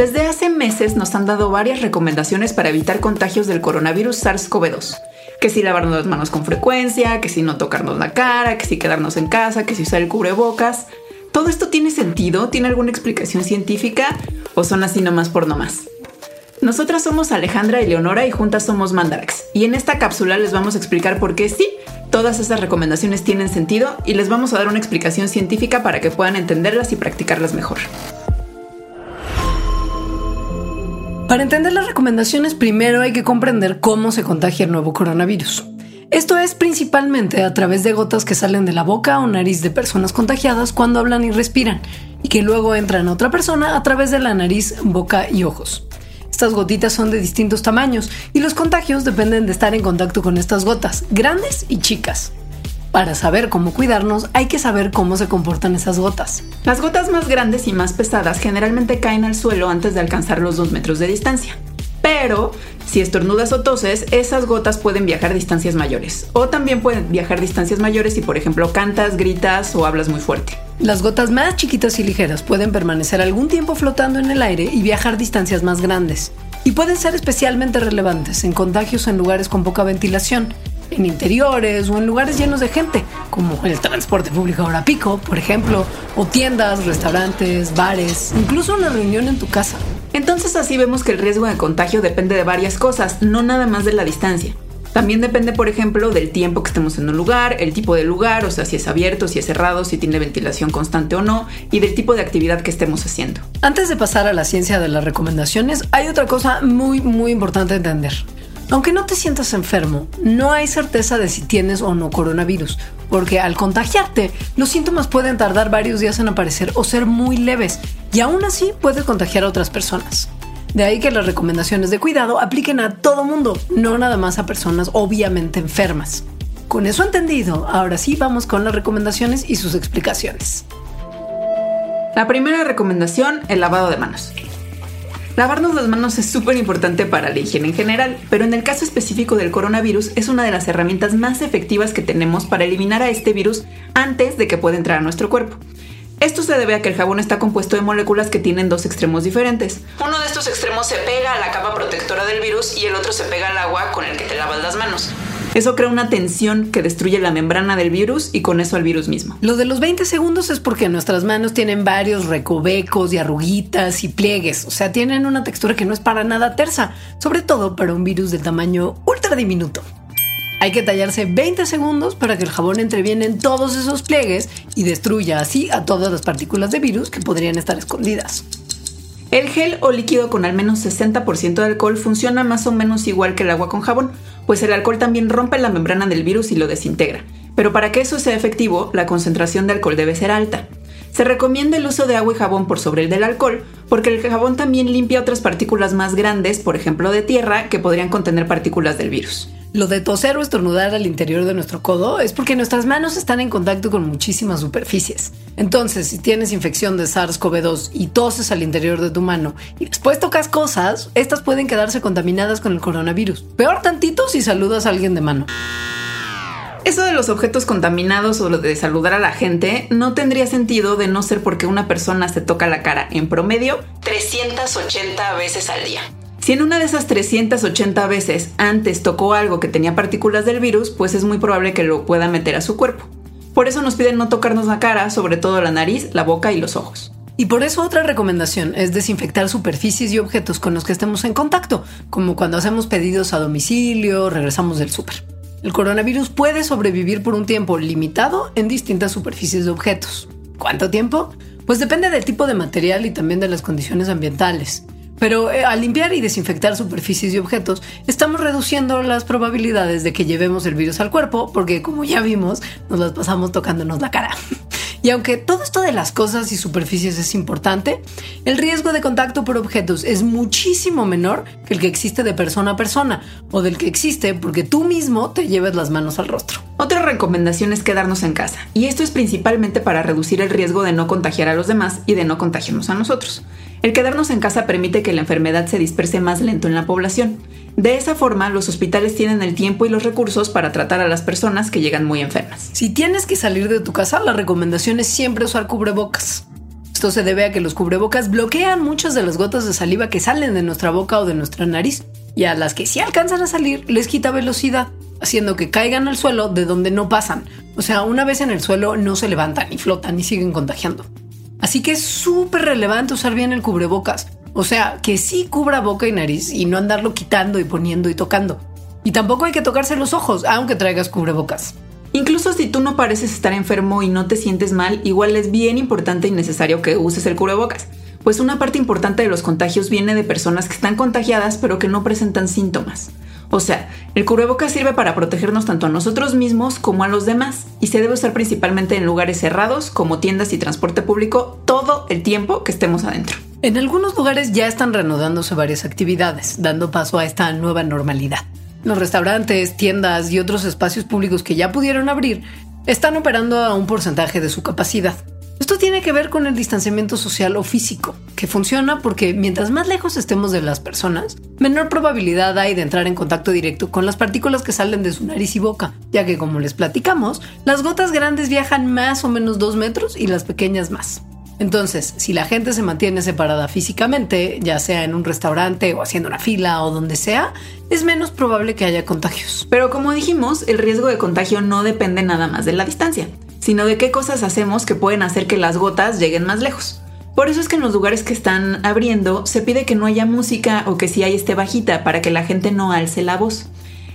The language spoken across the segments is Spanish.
Desde hace meses nos han dado varias recomendaciones para evitar contagios del coronavirus SARS-CoV-2. Que si lavarnos las manos con frecuencia, que si no tocarnos la cara, que si quedarnos en casa, que si usar el cubrebocas. ¿Todo esto tiene sentido? ¿Tiene alguna explicación científica? ¿O son así nomás por nomás? Nosotras somos Alejandra y Leonora y juntas somos Mandarax. Y en esta cápsula les vamos a explicar por qué sí, todas esas recomendaciones tienen sentido y les vamos a dar una explicación científica para que puedan entenderlas y practicarlas mejor. Para entender las recomendaciones, primero hay que comprender cómo se contagia el nuevo coronavirus. Esto es principalmente a través de gotas que salen de la boca o nariz de personas contagiadas cuando hablan y respiran, y que luego entran a otra persona a través de la nariz, boca y ojos. Estas gotitas son de distintos tamaños y los contagios dependen de estar en contacto con estas gotas, grandes y chicas. Para saber cómo cuidarnos hay que saber cómo se comportan esas gotas. Las gotas más grandes y más pesadas generalmente caen al suelo antes de alcanzar los 2 metros de distancia. Pero si estornudas o toses, esas gotas pueden viajar distancias mayores. O también pueden viajar distancias mayores si por ejemplo cantas, gritas o hablas muy fuerte. Las gotas más chiquitas y ligeras pueden permanecer algún tiempo flotando en el aire y viajar distancias más grandes. Y pueden ser especialmente relevantes en contagios en lugares con poca ventilación, en interiores o en lugares llenos de gente, como el transporte público ahora pico, por ejemplo, o tiendas, restaurantes, bares, incluso una reunión en tu casa. Entonces así vemos que el riesgo de contagio depende de varias cosas, no nada más de la distancia. También depende, por ejemplo, del tiempo que estemos en un lugar, el tipo de lugar, o sea, si es abierto, si es cerrado, si tiene ventilación constante o no, y del tipo de actividad que estemos haciendo. Antes de pasar a la ciencia de las recomendaciones, hay otra cosa muy, muy importante entender. Aunque no te sientas enfermo, no hay certeza de si tienes o no coronavirus, porque al contagiarte, los síntomas pueden tardar varios días en aparecer o ser muy leves, y aún así puedes contagiar a otras personas. De ahí que las recomendaciones de cuidado apliquen a todo mundo, no nada más a personas obviamente enfermas. Con eso entendido, ahora sí vamos con las recomendaciones y sus explicaciones. La primera recomendación, el lavado de manos. Lavarnos las manos es súper importante para la higiene en general, pero en el caso específico del coronavirus es una de las herramientas más efectivas que tenemos para eliminar a este virus antes de que pueda entrar a nuestro cuerpo. Esto se debe a que el jabón está compuesto de moléculas que tienen dos extremos diferentes. Uno de estos extremos se pega a la capa protectora del virus y el otro se pega al agua con el que te lavas las manos. Eso crea una tensión que destruye la membrana del virus y con eso al virus mismo. Lo de los 20 segundos es porque nuestras manos tienen varios recovecos y arruguitas y pliegues, o sea, tienen una textura que no es para nada tersa, sobre todo para un virus de tamaño ultra diminuto. Hay que tallarse 20 segundos para que el jabón entre bien en todos esos pliegues y destruya así a todas las partículas de virus que podrían estar escondidas. El gel o líquido con al menos 60% de alcohol funciona más o menos igual que el agua con jabón, pues el alcohol también rompe la membrana del virus y lo desintegra. Pero para que eso sea efectivo, la concentración de alcohol debe ser alta. Se recomienda el uso de agua y jabón por sobre el del alcohol, porque el jabón también limpia otras partículas más grandes, por ejemplo de tierra, que podrían contener partículas del virus. Lo de toser o estornudar al interior de nuestro codo es porque nuestras manos están en contacto con muchísimas superficies. Entonces, si tienes infección de SARS-CoV-2 y toses al interior de tu mano y después tocas cosas, estas pueden quedarse contaminadas con el coronavirus. Peor tantito si saludas a alguien de mano. Eso de los objetos contaminados o lo de saludar a la gente no tendría sentido de no ser porque una persona se toca la cara en promedio 380 veces al día. Si en una de esas 380 veces antes tocó algo que tenía partículas del virus, pues es muy probable que lo pueda meter a su cuerpo. Por eso nos piden no tocarnos la cara, sobre todo la nariz, la boca y los ojos. Y por eso otra recomendación es desinfectar superficies y objetos con los que estemos en contacto, como cuando hacemos pedidos a domicilio, regresamos del súper. El coronavirus puede sobrevivir por un tiempo limitado en distintas superficies de objetos. ¿Cuánto tiempo? Pues depende del tipo de material y también de las condiciones ambientales. Pero eh, al limpiar y desinfectar superficies y objetos, estamos reduciendo las probabilidades de que llevemos el virus al cuerpo, porque como ya vimos, nos las pasamos tocándonos la cara. Y aunque todo esto de las cosas y superficies es importante, el riesgo de contacto por objetos es muchísimo menor que el que existe de persona a persona o del que existe porque tú mismo te lleves las manos al rostro. Otra recomendación es quedarnos en casa, y esto es principalmente para reducir el riesgo de no contagiar a los demás y de no contagiarnos a nosotros. El quedarnos en casa permite que la enfermedad se disperse más lento en la población. De esa forma, los hospitales tienen el tiempo y los recursos para tratar a las personas que llegan muy enfermas. Si tienes que salir de tu casa, la recomendación es siempre usar cubrebocas. Esto se debe a que los cubrebocas bloquean muchas de las gotas de saliva que salen de nuestra boca o de nuestra nariz, y a las que sí alcanzan a salir les quita velocidad, haciendo que caigan al suelo de donde no pasan. O sea, una vez en el suelo no se levantan y flotan y siguen contagiando. Así que es súper relevante usar bien el cubrebocas. O sea, que sí cubra boca y nariz y no andarlo quitando y poniendo y tocando. Y tampoco hay que tocarse los ojos, aunque traigas cubrebocas. Incluso si tú no pareces estar enfermo y no te sientes mal, igual es bien importante y necesario que uses el cubrebocas, pues una parte importante de los contagios viene de personas que están contagiadas pero que no presentan síntomas. O sea, el cubrebocas sirve para protegernos tanto a nosotros mismos como a los demás y se debe usar principalmente en lugares cerrados como tiendas y transporte público todo el tiempo que estemos adentro. En algunos lugares ya están reanudándose varias actividades, dando paso a esta nueva normalidad. Los restaurantes, tiendas y otros espacios públicos que ya pudieron abrir están operando a un porcentaje de su capacidad. Esto tiene que ver con el distanciamiento social o físico, que funciona porque mientras más lejos estemos de las personas, menor probabilidad hay de entrar en contacto directo con las partículas que salen de su nariz y boca, ya que como les platicamos, las gotas grandes viajan más o menos dos metros y las pequeñas más. Entonces, si la gente se mantiene separada físicamente, ya sea en un restaurante o haciendo una fila o donde sea, es menos probable que haya contagios. Pero como dijimos, el riesgo de contagio no depende nada más de la distancia sino de qué cosas hacemos que pueden hacer que las gotas lleguen más lejos. Por eso es que en los lugares que están abriendo se pide que no haya música o que si hay esté bajita para que la gente no alce la voz.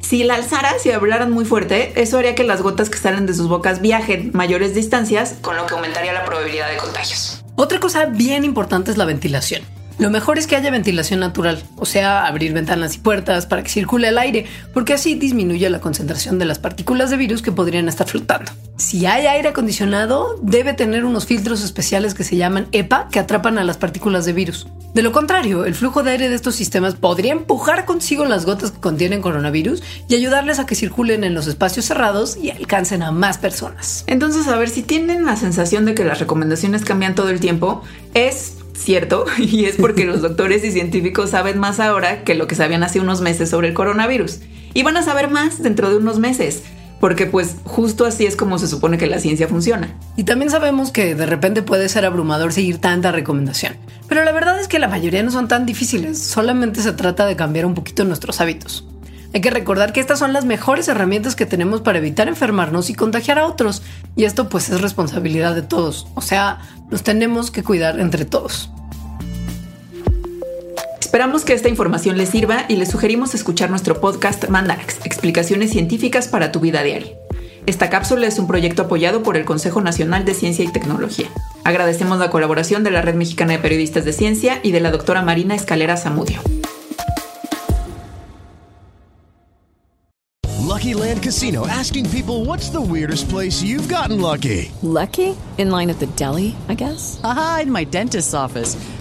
Si la alzara, si hablaran muy fuerte, eso haría que las gotas que salen de sus bocas viajen mayores distancias, con lo que aumentaría la probabilidad de contagios. Otra cosa bien importante es la ventilación. Lo mejor es que haya ventilación natural, o sea, abrir ventanas y puertas para que circule el aire, porque así disminuye la concentración de las partículas de virus que podrían estar flotando. Si hay aire acondicionado, debe tener unos filtros especiales que se llaman EPA que atrapan a las partículas de virus. De lo contrario, el flujo de aire de estos sistemas podría empujar consigo las gotas que contienen coronavirus y ayudarles a que circulen en los espacios cerrados y alcancen a más personas. Entonces, a ver, si tienen la sensación de que las recomendaciones cambian todo el tiempo, es cierto, y es porque los doctores y científicos saben más ahora que lo que sabían hace unos meses sobre el coronavirus. Y van a saber más dentro de unos meses, porque pues justo así es como se supone que la ciencia funciona. Y también sabemos que de repente puede ser abrumador seguir tanta recomendación, pero la verdad es que la mayoría no son tan difíciles, solamente se trata de cambiar un poquito nuestros hábitos. Hay que recordar que estas son las mejores herramientas que tenemos para evitar enfermarnos y contagiar a otros. Y esto pues es responsabilidad de todos. O sea, nos tenemos que cuidar entre todos. Esperamos que esta información les sirva y les sugerimos escuchar nuestro podcast Mandarax, explicaciones científicas para tu vida diaria. Esta cápsula es un proyecto apoyado por el Consejo Nacional de Ciencia y Tecnología. Agradecemos la colaboración de la Red Mexicana de Periodistas de Ciencia y de la doctora Marina Escalera Zamudio. Lucky Land Casino asking people what's the weirdest place you've gotten lucky? Lucky? In line at the deli, I guess? Aha, in my dentist's office.